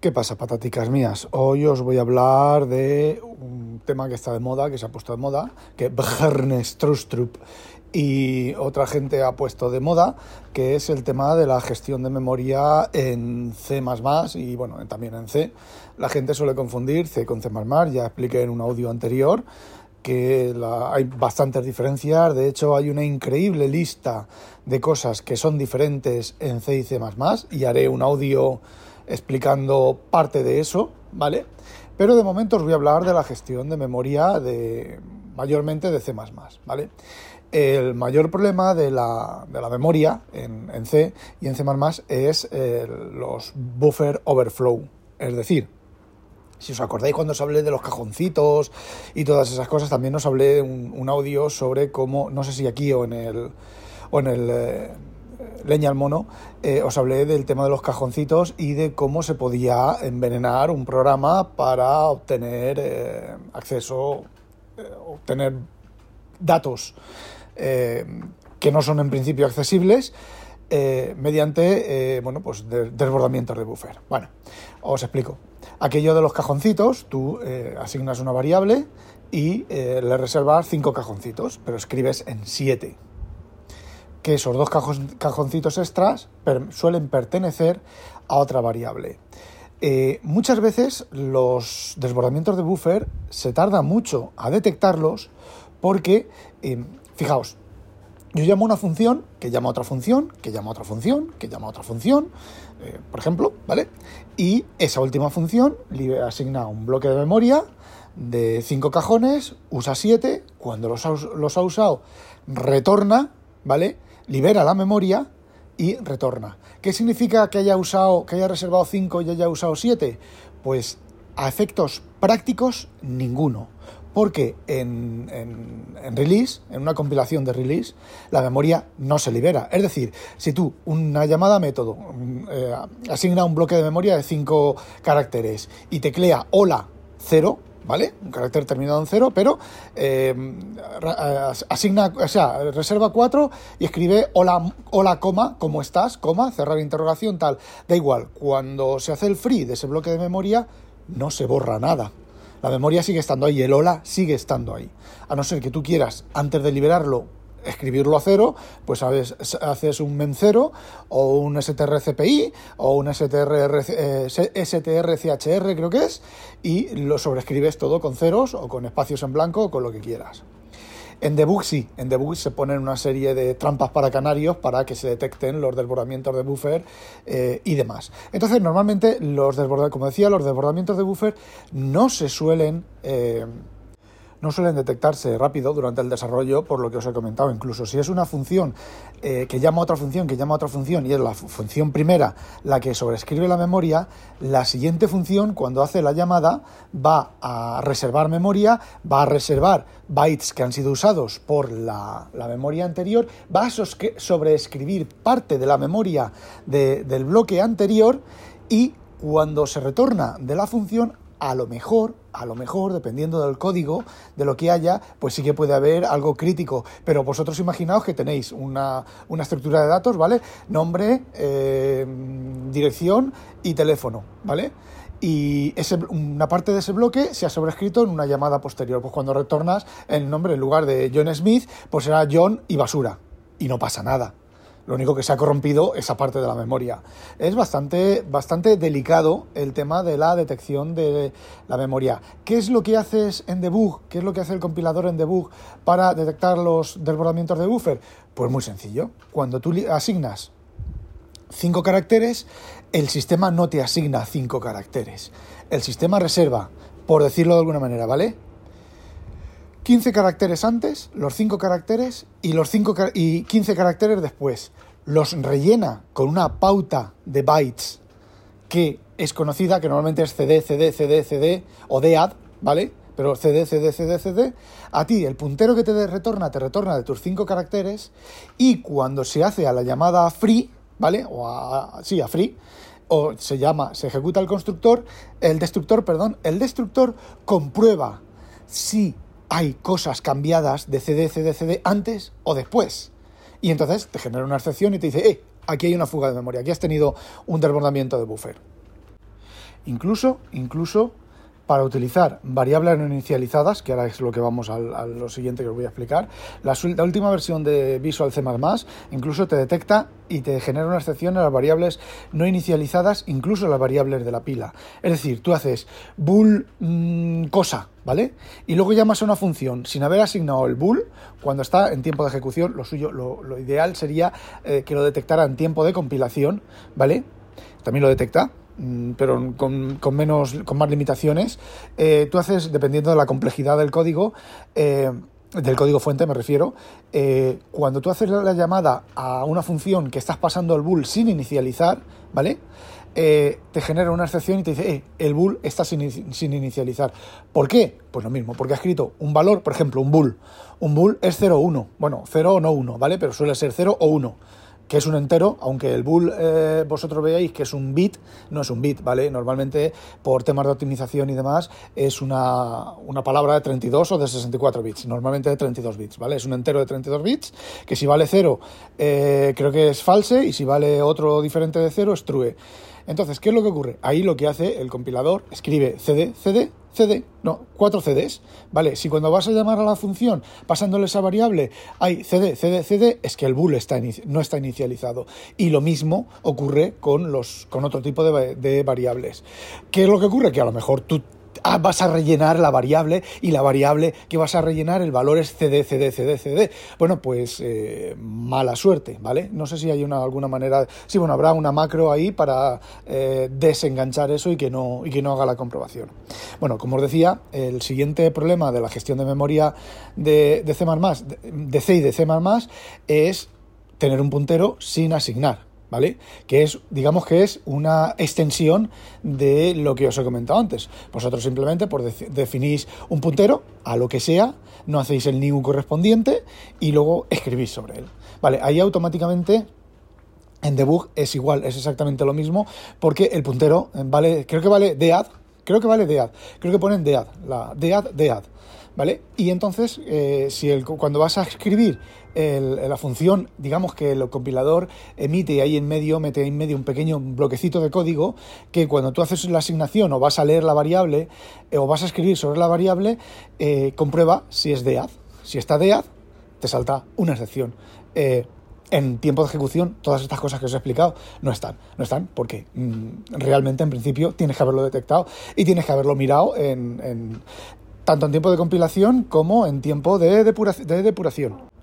¿Qué pasa, pataticas mías? Hoy os voy a hablar de un tema que está de moda, que se ha puesto de moda, que Strustrup y otra gente ha puesto de moda, que es el tema de la gestión de memoria en C++ y bueno, también en C. La gente suele confundir C con C++, ya expliqué en un audio anterior que hay bastantes diferencias, de hecho hay una increíble lista de cosas que son diferentes en C y C++ y haré un audio explicando parte de eso, ¿vale? Pero de momento os voy a hablar de la gestión de memoria de mayormente de C++, ¿vale? El mayor problema de la, de la memoria en, en, C y en C++ es los buffer overflow, es decir, si os acordáis cuando os hablé de los cajoncitos y todas esas cosas, también os hablé un, un audio sobre cómo, no sé si aquí o en el, o en el eh, leña al mono, eh, os hablé del tema de los cajoncitos y de cómo se podía envenenar un programa para obtener eh, acceso, eh, obtener datos que no son en principio accesibles mediante bueno, pues desbordamientos de buffer. Bueno, os explico. Aquello de los cajoncitos, tú asignas una variable y le reservas cinco cajoncitos, pero escribes en siete que esos dos cajoncitos extras suelen pertenecer a otra variable. Eh, muchas veces los desbordamientos de buffer se tarda mucho a detectarlos porque, eh, fijaos, yo llamo una función que llama a otra función, que llama a otra función, que llama a otra función, eh, por ejemplo, ¿vale? Y esa última función le asigna un bloque de memoria de cinco cajones, usa siete, cuando los los ha usado retorna, ¿vale? Libera la memoria y retorna. ¿Qué significa que haya usado, que haya reservado 5 y haya usado 7? Pues a efectos prácticos, ninguno. Porque en, en, release, en una compilación de release, la memoria no se libera. Es decir, si tú una llamada método eh, asigna un bloque de memoria de 5 caracteres y teclea hola 0, ¿vale? Un carácter terminado en cero, pero eh, asigna, o sea, reserva 4 y escribe hola, hola, coma, ¿cómo estás? Coma, cerrar interrogación, tal. Da igual, cuando se hace el free de ese bloque de memoria, no se borra nada. La memoria sigue estando ahí, el hola sigue estando ahí. A no ser que tú quieras, antes de liberarlo, escribirlo a cero, pues haces un MEM0 o un strcpy o un strchr, eh, creo que es, y lo sobrescribes todo con ceros o con espacios en blanco o con lo que quieras. En debug sí, en debug se ponen una serie de trampas para canarios para que se detecten los desbordamientos de buffer eh, y demás. Entonces, normalmente los desbordamientos, como decía, los desbordamientos de buffer no se suelen eh, no suelen detectarse rápido durante el desarrollo, por lo que os he comentado. Incluso si es una función eh, que llama a otra función, que llama a otra función, y es la función primera la que sobrescribe la memoria, la siguiente función, cuando hace la llamada, va a reservar memoria, va a reservar bytes que han sido usados por la, memoria anterior, va a sobreescribir parte de la memoria del bloque anterior y cuando se retorna de la función a lo mejor, a lo mejor, dependiendo del código, de lo que haya, pues sí que puede haber algo crítico. Pero vosotros imaginaos que tenéis una, estructura de datos, ¿vale? Nombre, eh, dirección y teléfono, ¿vale? y ese, una parte de ese bloque se ha sobrescrito en una llamada posterior. Pues cuando retornas el nombre en lugar de John Smith, pues será John y basura. Y no pasa nada. Lo único que se ha corrompido esa parte de la memoria. Es bastante, bastante delicado el tema de la detección de la memoria. ¿Qué es lo que haces en debug? ¿Qué es lo que hace el compilador en debug para detectar los desbordamientos de buffer? Pues muy sencillo. Cuando tú asignas cinco caracteres, el sistema no te asigna cinco caracteres. El sistema reserva, por decirlo de alguna manera, ¿vale? 15 caracteres antes, los 5 caracteres y los 5 y 15 caracteres después. Los rellena con una pauta de bytes que es conocida, que normalmente es CD, CD, CD, CD o DEAD, ¿vale? Pero CD, CD, CD, CD, a ti el puntero que te retorna, te retorna de tus cinco caracteres y cuando se hace a la llamada free, ¿vale? O a, sí, a free, o se llama, se ejecuta el constructor, el destructor, perdón, el destructor comprueba si hay cosas cambiadas de CD, CD, CD antes o después. Y entonces te genera una excepción y te dice, eh, aquí hay una fuga de memoria, aquí has tenido un desbordamiento de buffer. Incluso, incluso para utilizar variables no inicializadas, que ahora es lo que vamos a, lo siguiente que os voy a explicar, la, última versión de Visual C++ incluso te detecta y te genera una excepción a las variables no inicializadas, incluso las variables de la pila. Es decir, tú haces bool mm, cosa, ¿vale? Y luego llamas a una función sin haber asignado el bool cuando está en tiempo de ejecución. Lo suyo, lo, ideal sería eh, que lo detectara en tiempo de compilación, ¿vale? También lo detecta, Mm, pero con, menos, con más limitaciones. Eh, tú haces, dependiendo de la complejidad del código, eh, del código fuente me refiero, cuando tú haces la llamada a una función que estás pasando el bool sin inicializar, ¿vale? Te genera una excepción y te dice, el bool está sin, inicializar. ¿Por qué? Pues lo mismo, porque ha escrito un valor, por ejemplo, un bool. Un bool es 0 o 1. Bueno, 0 o no 1, ¿vale? Pero suele ser 0 o 1 que es un entero, aunque el bool eh, vosotros veáis que es un bit, no es un bit, ¿vale? Normalmente por temas de optimización y demás es una, palabra de 32 o de 64 bits, normalmente de 32 bits, ¿vale? Es un entero de 32 bits que si vale 0 eh, creo que es false y si vale otro diferente de 0 es true. Entonces, ¿qué es lo que ocurre? Ahí lo que hace el compilador, escribe cd, cd, cd, no, cuatro CDs, ¿vale? Si cuando vas a llamar a la función pasándole esa variable hay cd, cd, cd, es que el bool está no está inicializado. Y lo mismo ocurre con, los, con otro tipo de, de variables. ¿Qué es lo que ocurre? Que a lo mejor tú vas a rellenar la variable y la variable que vas a rellenar el valor es cd, cd, cd, cd. Bueno, pues eh, mala suerte, ¿vale? No sé si hay una, alguna manera, sí, bueno, habrá una macro ahí para eh, desenganchar eso y que, no, y que no haga la comprobación. Bueno, como os decía, el siguiente problema de la gestión de memoria de, de C++, de C y de C++ es tener un puntero sin asignar. ¿Vale? Que es, digamos que es una extensión de lo que os he comentado antes. Vosotros simplemente por definís un puntero a lo que sea, no hacéis el new correspondiente y luego escribís sobre él. Vale, ahí automáticamente en debug es igual, es exactamente lo mismo, porque el puntero vale, creo que vale dead, creo que vale dead, creo que ponen dead, la dead, dead. ¿vale? Y entonces, eh, si el, cuando vas a escribir la función, digamos que el compilador emite ahí en medio, mete ahí en medio un pequeño bloquecito de código que cuando tú haces la asignación o vas a leer la variable eh, o vas a escribir sobre la variable, eh, comprueba si es dead. Si está dead, te salta una excepción. en tiempo de ejecución, todas estas cosas que os he explicado no están. No están porque mm, realmente, en principio, tienes que haberlo detectado y tienes que haberlo mirado en, tanto en tiempo de compilación como en tiempo de, depuración.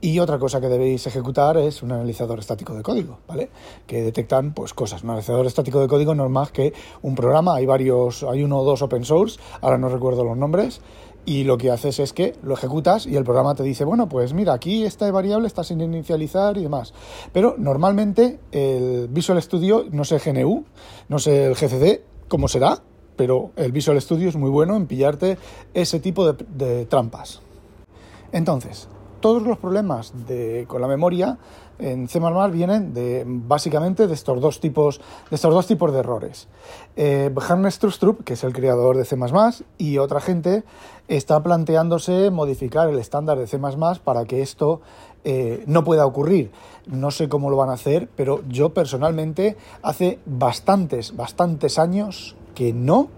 Y otra cosa que debéis ejecutar es un analizador estático de código, ¿vale? Que detectan pues cosas. Un analizador estático de código no es más que un programa, hay varios, hay uno o dos open source, ahora no recuerdo los nombres, y lo que haces es que lo ejecutas y el programa te dice, bueno, pues mira, aquí esta variable está sin inicializar y demás. Pero normalmente el Visual Studio, no sé GNU, no sé el GCD, cómo será, pero el Visual Studio es muy bueno en pillarte ese tipo de, trampas. Entonces, todos los problemas con la memoria en C++ vienen de, básicamente de estos dos tipos de, estos dos tipos de errores. Eh, Hannes Trustrup, que es el creador de C++, y otra gente está planteándose modificar el estándar de C++ para que esto eh, no pueda ocurrir. No sé cómo lo van a hacer, pero yo personalmente hace bastantes, bastantes años que no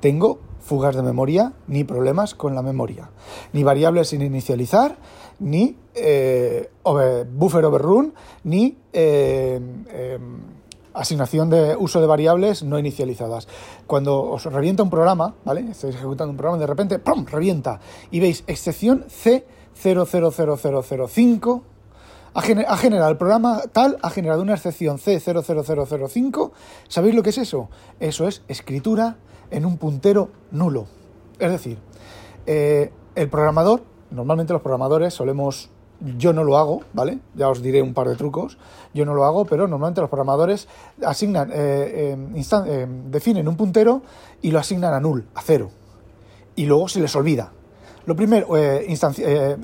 tengo fugas de memoria ni problemas con la memoria, ni variables sin inicializar, ni eh, buffer overrun, ni eh, em, asignación de uso de variables no inicializadas. Cuando os revienta un programa, ¿vale? Estáis ejecutando un programa y de repente ¡pum! revienta y veis excepción C000005 ha, generado el programa tal, ha generado una excepción C00005. ¿Sabéis lo que es eso? Eso es escritura en un puntero nulo. Es decir, eh, el programador, normalmente los programadores solemos yo no lo hago, ¿vale? Ya os diré un par de trucos. Yo no lo hago, pero normalmente los programadores asignan, eh, eh, definen un puntero y lo asignan a null, a cero. Y luego se les olvida. Lo primero,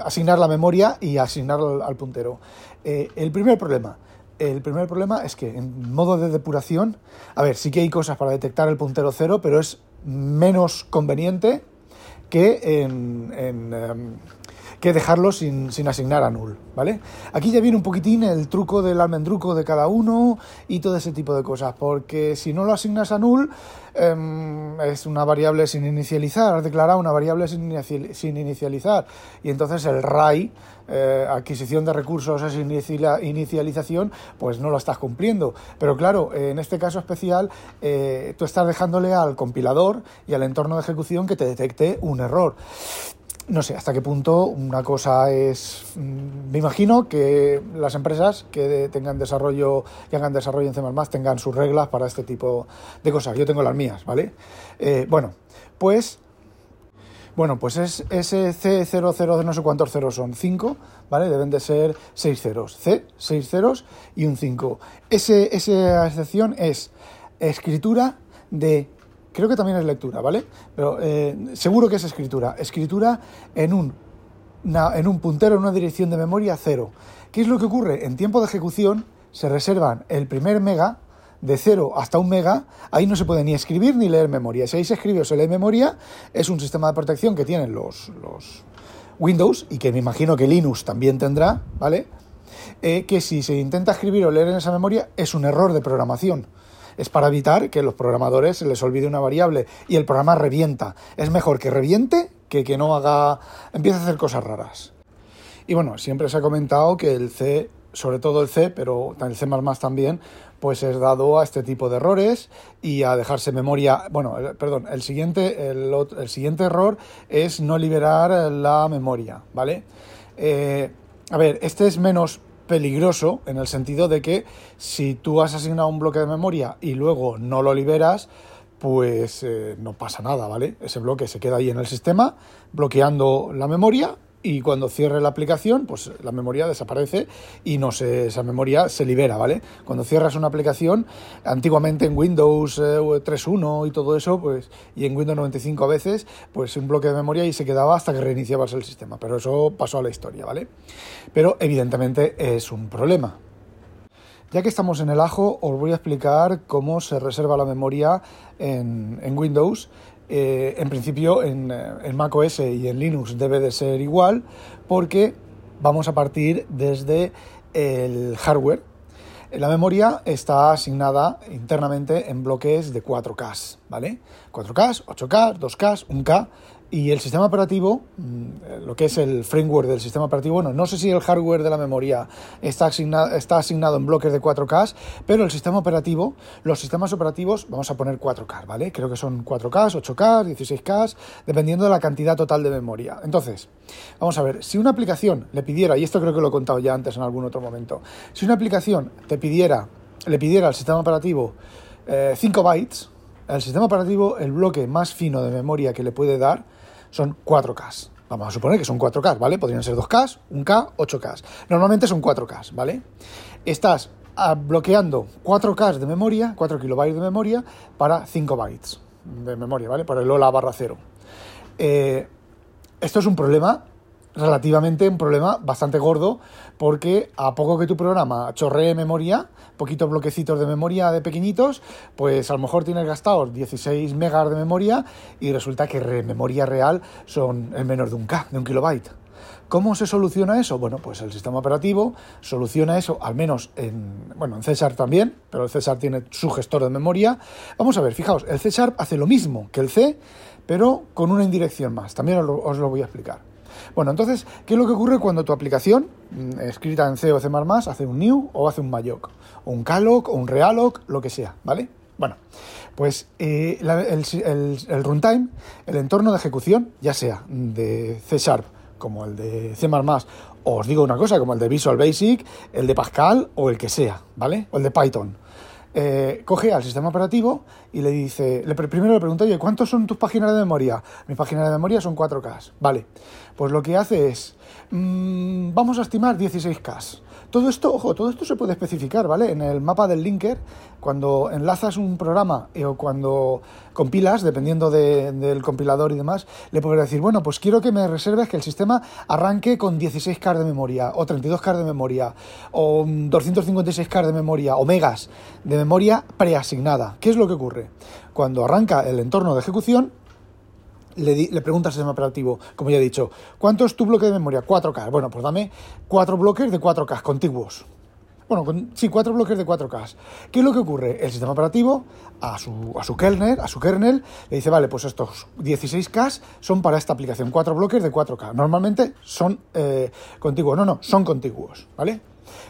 asignar la memoria y asignar al, puntero. el primer problema, el primer problema es que en modo de depuración, a ver, sí que hay cosas para detectar el puntero cero, pero es menos conveniente que en, em, que dejarlo sin, asignar a null, ¿vale? Aquí ya viene un poquitín el truco del almendruco de cada uno y todo ese tipo de cosas, porque si no lo asignas a null, em, es una variable sin inicializar, has declarado una variable sin, inicializar, y entonces el RAI, eh, adquisición de recursos es inicialización, pues no lo estás cumpliendo. Pero claro, en este caso especial, eh, tú estás dejándole al compilador y al entorno de ejecución que te detecte un error no sé hasta qué punto una cosa es. Mm, me imagino que las empresas que tengan desarrollo, que hagan desarrollo en C tengan sus reglas para este tipo de cosas. Yo tengo las mías, ¿vale? Eh, bueno, pues. Bueno, pues es ese C00 de no sé cuántos ceros son, 5, ¿vale? Deben de ser 6 ceros. C, 6 ceros y un 5. Ese, esa excepción es escritura de creo que también es lectura, ¿vale? Pero eh, seguro que es escritura. Escritura en un, en un puntero, en una dirección de memoria cero. ¿Qué es lo que ocurre? En tiempo de ejecución se reservan el primer mega de 0 hasta un mega, ahí no se puede ni escribir ni leer memoria. Si ahí se escribe o se lee memoria, es un sistema de protección que tienen los, los Windows y que me imagino que Linux también tendrá, ¿vale? Eh, que si se intenta escribir o leer en esa memoria es un error de programación es para evitar que los programadores se les olvide una variable y el programa revienta. Es mejor que reviente que que no haga, empiece a hacer cosas raras. Y bueno, siempre se ha comentado que el C, sobre todo el C, pero el C++ también, pues es dado a este tipo de errores y a dejarse memoria. Bueno, perdón, el siguiente, el, siguiente error es no liberar la memoria, ¿vale? Eh, a ver, este es menos peligroso en el sentido de que si tú has asignado un bloque de memoria y luego no lo liberas, pues eh, no pasa nada, ¿vale? Ese bloque se queda ahí en el sistema bloqueando la memoria y cuando cierre la aplicación, pues la memoria desaparece y no se, esa memoria se libera, ¿vale? Cuando cierras una aplicación, antiguamente en Windows 3.1 eh, y todo eso, pues, y en Windows 95 a veces, pues un bloque de memoria y se quedaba hasta que reiniciabas el sistema, pero eso pasó a la historia, ¿vale? Pero evidentemente es un problema. Ya que estamos en el ajo, os voy a explicar cómo se reserva la memoria en, en Windows eh, en principio en, eh, en macOS y en Linux debe de ser igual porque vamos a partir desde el hardware. La memoria está asignada internamente en bloques de 4K, ¿vale? 4K, 8K, 2K, 1K y el sistema operativo, mm, lo que es el framework del sistema operativo, bueno, no sé si el hardware de la memoria está asignado, está asignado en bloques de 4K, pero el sistema operativo, los sistemas operativos, vamos a poner 4K, ¿vale? Creo que son 4K, 8K, 16K, dependiendo de la cantidad total de memoria. Entonces, vamos a ver, si una aplicación le pidiera, y esto creo que lo he contado ya antes en algún otro momento, si una aplicación te pidiera, le pidiera al sistema operativo 5 eh, bytes, el sistema operativo, el bloque más fino de memoria que le puede dar, son 4K. Vamos a suponer que son 4K, ¿vale? Podrían ser 2K, 1K, 8K. Normalmente son 4K, ¿vale? Estás ah, bloqueando 4K de memoria, 4 kilobytes de memoria, para 5 bytes de memoria, ¿vale? Para el OLA barra 0. Eh, esto es un problema relativamente un problema bastante gordo porque a poco que tu programa chorree memoria, poquitos bloquecitos de memoria de pequeñitos, pues a lo mejor tienes gastados 16 megas de memoria y resulta que memoria real son en menos de un K, de un kilobyte. ¿Cómo se soluciona eso? Bueno, pues el sistema operativo soluciona eso, al menos en, bueno, en César también, pero el César tiene su gestor de memoria. Vamos a ver, fijaos, el César hace lo mismo que el C, pero con una indirección más. También os lo voy a explicar. Bueno, entonces, ¿qué es lo que ocurre cuando tu aplicación, mm, escrita en C o C++, hace un new o hace un malloc? O un calloc o un realloc, lo que sea, ¿vale? Bueno, pues eh, el, runtime, el entorno de ejecución, ya sea de C Sharp como el de C++, os digo una cosa, como el de Visual Basic, el de Pascal o el que sea, ¿vale? O el de Python. Eh, coge al sistema operativo y le dice, le, primero le pregunta, oye, ¿cuántos son tus páginas de memoria? Mi página de memoria son 4K. Vale, pues lo que hace es, mmm, vamos a estimar 16K. Todo esto, ojo, todo esto se puede especificar, ¿vale? En el mapa del linker, cuando enlazas un programa o cuando compilas, dependiendo del compilador y demás, le puedes decir, bueno, pues quiero que me reserves que el sistema arranque con 16K de memoria, o 32K de memoria, o 256K de memoria, o megas de memoria preasignada. ¿Qué es lo que ocurre? Cuando arranca el entorno de ejecución, le, le pregunta al sistema operativo, como ya he dicho, ¿cuánto es tu bloque de memoria? 4K. Bueno, pues dame cuatro bloques de 4K contiguos. Bueno, con, sí, cuatro bloques de 4K. ¿Qué es lo que ocurre? El sistema operativo a su, a su kernel, a su kernel, le dice, vale, pues estos 16K son para esta aplicación, cuatro bloques de 4K. Normalmente son eh, contiguos. No, no, son contiguos, ¿vale?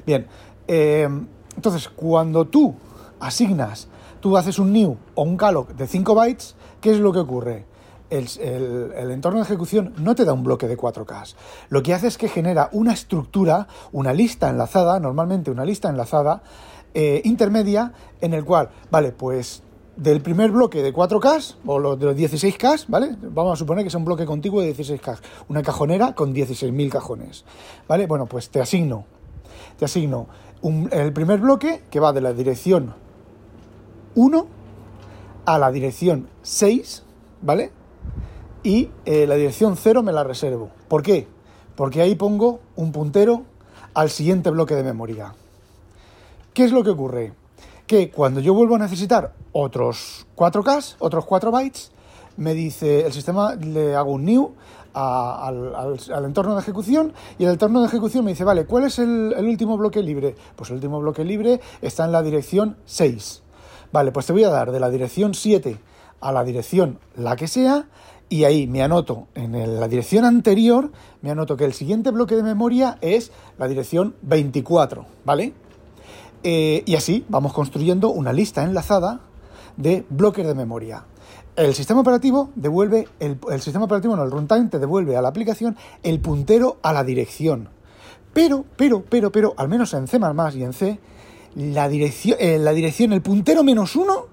Bien, eh, entonces, cuando tú asignas, tú haces un new o un calloc de 5 bytes, ¿qué es lo que ocurre? El, entorno de ejecución no te da un bloque de 4K. Lo que hace es que genera una estructura, una lista enlazada, normalmente una lista enlazada eh, intermedia, en el cual, vale, pues del primer bloque de 4K o lo, de los 16K, ¿vale? Vamos a suponer que es un bloque contiguo de 16K, una cajonera con 16.000 cajones, ¿vale? Bueno, pues te asigno, te asigno el primer bloque que va de la dirección 1 a la dirección 6, ¿vale? Y eh, la dirección 0 me la reservo. ¿Por qué? Porque ahí pongo un puntero al siguiente bloque de memoria. ¿Qué es lo que ocurre? Que cuando yo vuelvo a necesitar otros 4K, otros 4 bytes, me dice el sistema, le hago un new al, entorno de ejecución y el entorno de ejecución me dice, vale, ¿cuál es el, el, último bloque libre? Pues el último bloque libre está en la dirección 6. Vale, pues te voy a dar de la dirección 7 a la dirección la que sea y ahí me anoto en la dirección anterior, me anoto que el siguiente bloque de memoria es la dirección 24, ¿vale? Eh, y así vamos construyendo una lista enlazada de bloques de memoria. El sistema operativo devuelve, el, sistema operativo, no, el runtime te devuelve a la aplicación el puntero a la dirección. Pero, pero, pero, pero, al menos en C++ y en C, la dirección, eh, la dirección, el puntero menos uno,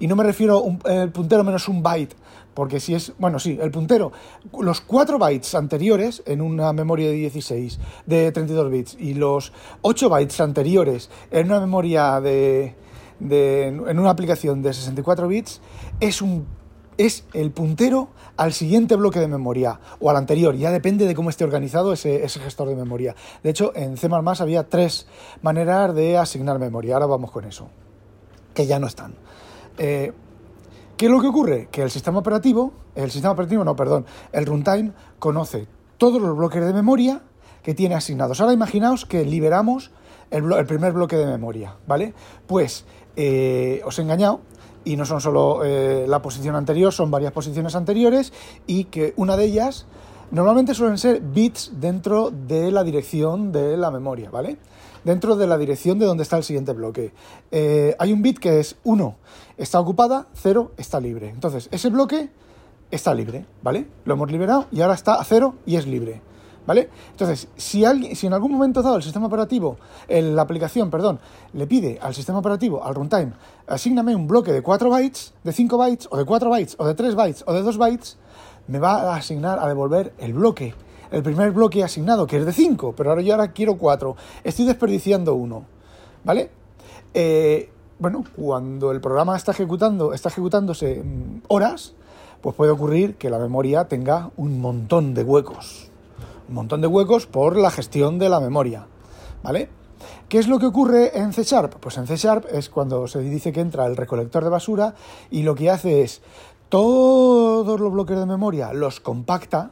y no me refiero al puntero menos un byte, porque si es, bueno, sí, el puntero, los 4 bytes anteriores en una memoria de 16, de 32 bits, y los 8 bytes anteriores en una memoria de, de en una aplicación de 64 bits, es un es el puntero al siguiente bloque de memoria o al anterior, ya depende de cómo esté organizado ese, ese gestor de memoria. De hecho, en C había tres maneras de asignar memoria, ahora vamos con eso, que ya no están. Eh, ¿Qué es lo que ocurre? Que el sistema operativo, el sistema operativo, no, perdón, el runtime conoce todos los bloques de memoria que tiene asignados. Ahora imaginaos que liberamos el, primer bloque de memoria, ¿vale? Pues eh, os he engañado y no son solo eh, la posición anterior, son varias posiciones anteriores y que una de ellas normalmente suelen ser bits dentro de la dirección de la memoria, ¿vale? Dentro de la dirección de donde está el siguiente bloque. Eh, hay un bit que es 1 está ocupada, 0 está libre. Entonces, ese bloque está libre, ¿vale? Lo hemos liberado y ahora está a 0 y es libre. ¿Vale? Entonces, si, alguien, si en algún momento dado el sistema operativo, la aplicación, perdón, le pide al sistema operativo, al runtime, asígname un bloque de 4 bytes, de 5 bytes, o de 4 bytes, o de 3 bytes, o de 2 bytes, me va a asignar, a devolver el bloque el primer bloque asignado, que es de 5, pero ahora yo ahora quiero 4. Estoy desperdiciando uno. ¿Vale? Eh, bueno, cuando el programa está ejecutando, está ejecutándose horas, pues puede ocurrir que la memoria tenga un montón de huecos. Un montón de huecos por la gestión de la memoria. ¿Vale? ¿Qué es lo que ocurre en C Sharp? Pues en C Sharp es cuando se dice que entra el recolector de basura y lo que hace es todos los bloques de memoria los compacta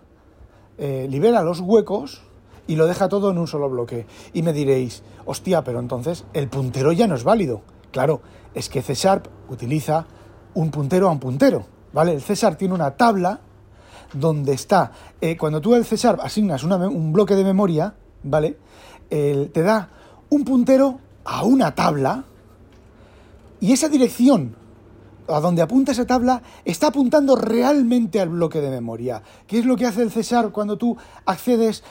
eh, libera los huecos y lo deja todo en un solo bloque. Y me diréis, hostia, pero entonces el puntero ya no es válido. Claro, es que C Sharp utiliza un puntero a un puntero, ¿vale? El C Sharp tiene una tabla donde está, eh, cuando tú el C Sharp asignas un bloque de memoria, ¿vale? te da un puntero a una tabla y esa dirección a donde apunta esa tabla está apuntando realmente al bloque de memoria. ¿Qué es lo que hace el César cuando tú accedes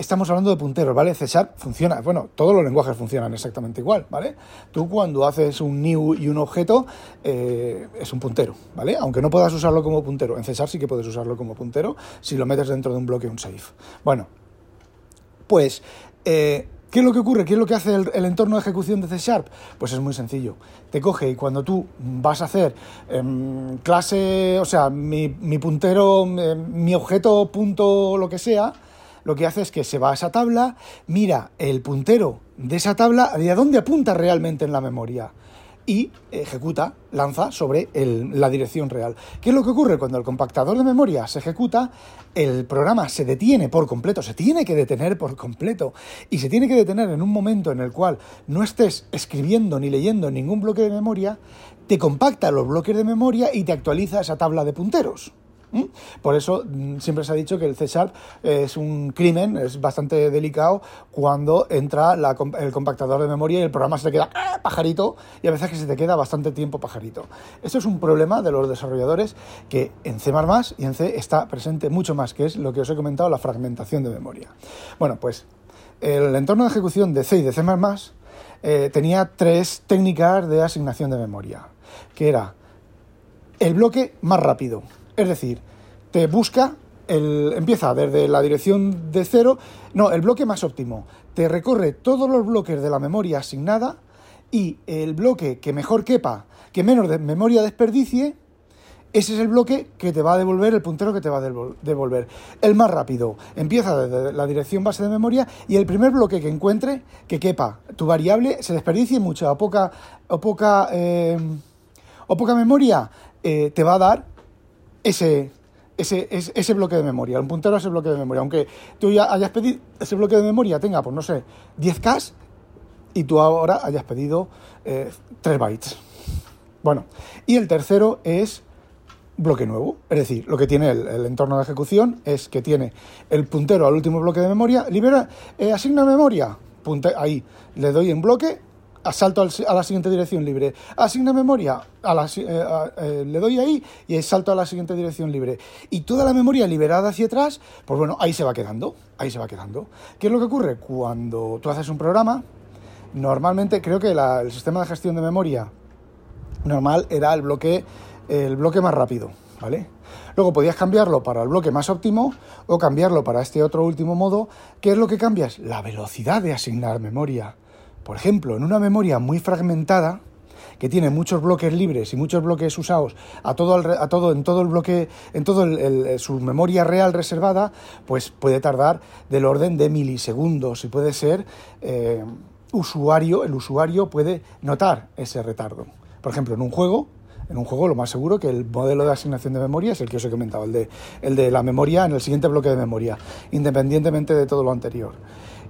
estamos hablando de punteros, ¿vale? C Sharp funciona, bueno, todos los lenguajes funcionan exactamente igual, ¿vale? Tú cuando haces un new y un objeto eh, es un puntero, ¿vale? Aunque no puedas usarlo como puntero, en C Sharp sí que puedes usarlo como puntero si lo metes dentro de un bloque un safe. Bueno, pues... Eh, ¿Qué es lo que ocurre? ¿Qué es lo que hace el, entorno de ejecución de C Sharp? Pues es muy sencillo. Te coge y cuando tú vas a hacer em, clase, o sea, mi, puntero, em, mi objeto punto lo que sea, lo que hace es que se va a esa tabla, mira el puntero de esa tabla y a dónde apunta realmente en la memoria y ejecuta, lanza sobre la dirección real. ¿Qué es lo que ocurre? Cuando el compactador de memoria se ejecuta, el programa se detiene por completo, se tiene que detener por completo y se tiene que detener en un momento en el cual no estés escribiendo ni leyendo ningún bloque de memoria, te compacta los bloques de memoria y te actualiza esa tabla de punteros. Por eso mm, siempre se ha dicho que el C Sharp es un crimen, es bastante delicado cuando entra el compactador de memoria y el programa se te queda ¡ah! pajarito y a veces que se te queda bastante tiempo pajarito. Esto es un problema de los desarrolladores que en C y en C está presente mucho más, que es lo que os he comentado, la fragmentación de memoria. Bueno, pues el entorno de ejecución de C y de C eh, tenía tres técnicas de asignación de memoria, que era el bloque más rápido, es decir, te busca, el, empieza desde la dirección de cero, no, el bloque más óptimo. Te recorre todos los bloques de la memoria asignada y el bloque que mejor quepa, que menos memoria desperdicie, ese es el bloque que te va a devolver, el puntero que te va a devolver. El más rápido empieza desde la dirección base de memoria y el primer bloque que encuentre, que quepa tu variable, se desperdicie mucha o poca, o poca, eh, o poca memoria, eh, te va a dar ese, ese, ese, bloque de memoria, un puntero a ese bloque de memoria. Aunque tú ya hayas pedido ese bloque de memoria, tenga, pues no sé, 10K y tú ahora hayas pedido 3 eh, bytes. Bueno, y el tercero es bloque nuevo. Es decir, lo que tiene el, entorno de ejecución es que tiene el puntero al último bloque de memoria, libera, eh, asigna memoria, ahí le doy en bloque salto a la siguiente dirección libre. Asigna memoria, a la, eh, eh, le doy ahí y salto a la siguiente dirección libre. Y toda la memoria liberada hacia atrás, pues bueno, ahí se va quedando, ahí se va quedando. ¿Qué es lo que ocurre? Cuando tú haces un programa, normalmente creo que el sistema de gestión de memoria normal era el bloque, el bloque más rápido, ¿vale? Luego podías cambiarlo para el bloque más óptimo o cambiarlo para este otro último modo. ¿Qué es lo que cambias? La velocidad de asignar memoria. Por ejemplo, en una memoria muy fragmentada, que tiene muchos bloques libres y muchos bloques usados a todo, a todo en todo el bloque, en todo su memoria real reservada, pues puede tardar del orden de milisegundos y puede ser eh, usuario, el usuario puede notar ese retardo. Por ejemplo, en un juego, en un juego lo más seguro que el modelo de asignación de memoria es el que os he comentado, el de, el de la memoria en el siguiente bloque de memoria, independientemente de todo lo anterior.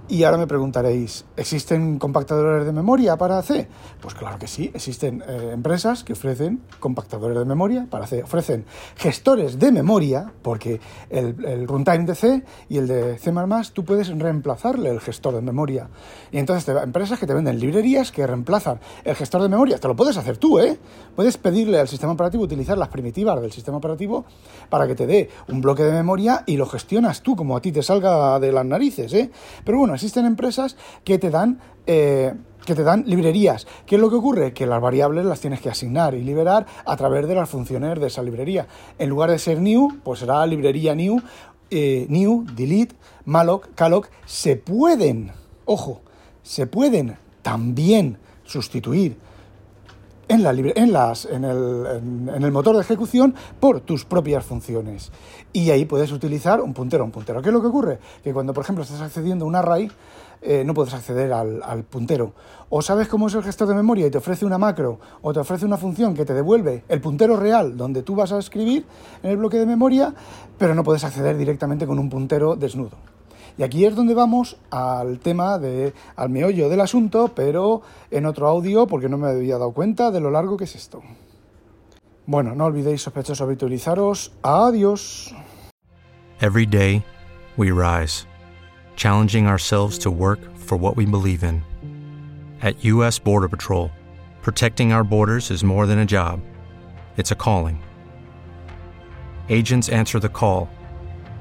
Y ahora me preguntaréis, ¿existen compactadores de memoria para C? Pues claro que sí, existen eh, empresas que ofrecen compactadores de memoria para C, ofrecen gestores de memoria, porque el, runtime de C y el de C++, tú puedes reemplazarle el gestor de memoria. Y entonces te, empresas que te venden librerías que reemplazan el gestor de memoria, te lo puedes hacer tú, ¿eh? Puedes pedirle al sistema operativo utilizar las primitivas del sistema operativo para que te dé un bloque de memoria y lo gestionas tú como a ti te salga de las narices, ¿eh? Pero bueno, existen empresas que te dan... Eh, que te dan librerías. ¿Qué es lo que ocurre? Que las variables las tienes que asignar y liberar a través de las funciones de esa librería. En lugar de ser new, pues será librería new, eh, new, delete, malloc, calloc. Se pueden, ojo, se pueden también sustituir en, el, motor de ejecución por tus propias funciones. Y ahí puedes utilizar un puntero un puntero. ¿Qué es lo que ocurre? Que cuando, por ejemplo, estás accediendo a un array, eh, no puedes acceder al, al, puntero. O sabes cómo es el gestor de memoria y te ofrece una macro o te ofrece una función que te devuelve el puntero real donde tú vas a escribir en el bloque de memoria, pero no puedes acceder directamente con un puntero desnudo. Y aquí es donde vamos al tema de, al meollo del asunto, pero en otro audio porque no me había dado cuenta de lo largo que es esto. Bueno, no olvidéis sospechosos habitualizaros. Adiós. Every day we rise, challenging ourselves to work for what we believe in. At US Border Patrol, protecting our borders is more than a job. It's a calling. Agents answer the call